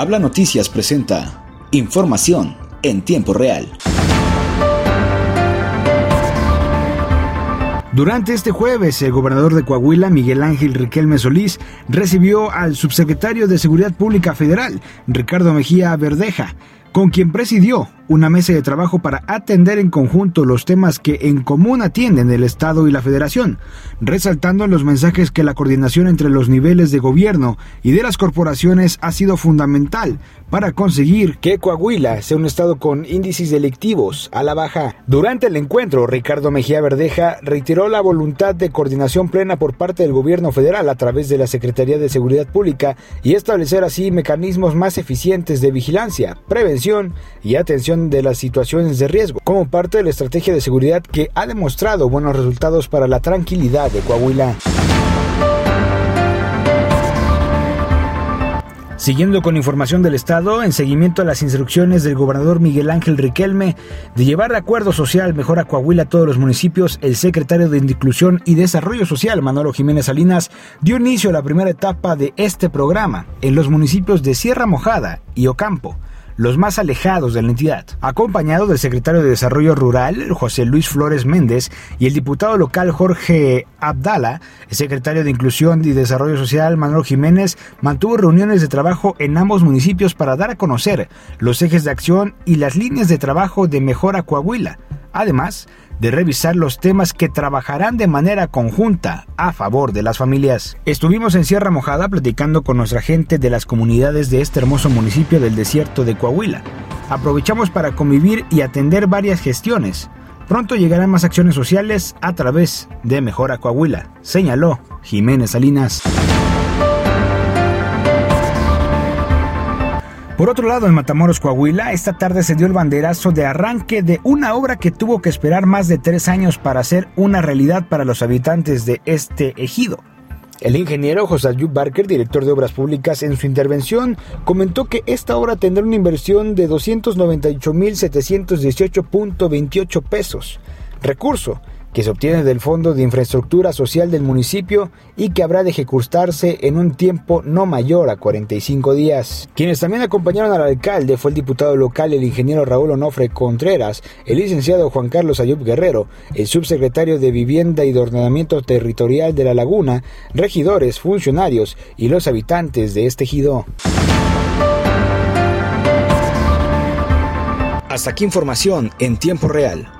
Habla Noticias presenta información en tiempo real. Durante este jueves, el gobernador de Coahuila, Miguel Ángel Riquelme Solís, recibió al subsecretario de Seguridad Pública Federal, Ricardo Mejía Verdeja, con quien presidió una mesa de trabajo para atender en conjunto los temas que en común atienden el Estado y la Federación, resaltando los mensajes que la coordinación entre los niveles de gobierno y de las corporaciones ha sido fundamental para conseguir que Coahuila sea un Estado con índices delictivos a la baja. Durante el encuentro, Ricardo Mejía Verdeja reiteró la voluntad de coordinación plena por parte del gobierno federal a través de la Secretaría de Seguridad Pública y establecer así mecanismos más eficientes de vigilancia, prevención y atención de las situaciones de riesgo, como parte de la estrategia de seguridad que ha demostrado buenos resultados para la tranquilidad de Coahuila. Siguiendo con información del Estado, en seguimiento a las instrucciones del gobernador Miguel Ángel Riquelme de llevar de acuerdo social mejor a Coahuila a todos los municipios, el secretario de Inclusión y Desarrollo Social, Manolo Jiménez Salinas, dio inicio a la primera etapa de este programa en los municipios de Sierra Mojada y Ocampo los más alejados de la entidad, acompañado del secretario de Desarrollo Rural, José Luis Flores Méndez, y el diputado local Jorge Abdala, el secretario de Inclusión y Desarrollo Social, Manuel Jiménez, mantuvo reuniones de trabajo en ambos municipios para dar a conocer los ejes de acción y las líneas de trabajo de Mejora Coahuila. Además, de revisar los temas que trabajarán de manera conjunta a favor de las familias. Estuvimos en Sierra Mojada platicando con nuestra gente de las comunidades de este hermoso municipio del desierto de Coahuila. Aprovechamos para convivir y atender varias gestiones. Pronto llegarán más acciones sociales a través de Mejora Coahuila, señaló Jiménez Salinas. Por otro lado, en Matamoros, Coahuila, esta tarde se dio el banderazo de arranque de una obra que tuvo que esperar más de tres años para ser una realidad para los habitantes de este ejido. El ingeniero José Ayub Barker, director de Obras Públicas, en su intervención comentó que esta obra tendrá una inversión de 298.718.28 pesos, recurso que se obtiene del Fondo de Infraestructura Social del municipio y que habrá de ejecutarse en un tiempo no mayor a 45 días. Quienes también acompañaron al alcalde fue el diputado local, el ingeniero Raúl Onofre Contreras, el licenciado Juan Carlos Ayub Guerrero, el subsecretario de Vivienda y de Ordenamiento Territorial de La Laguna, regidores, funcionarios y los habitantes de este ejido. Hasta aquí información en tiempo real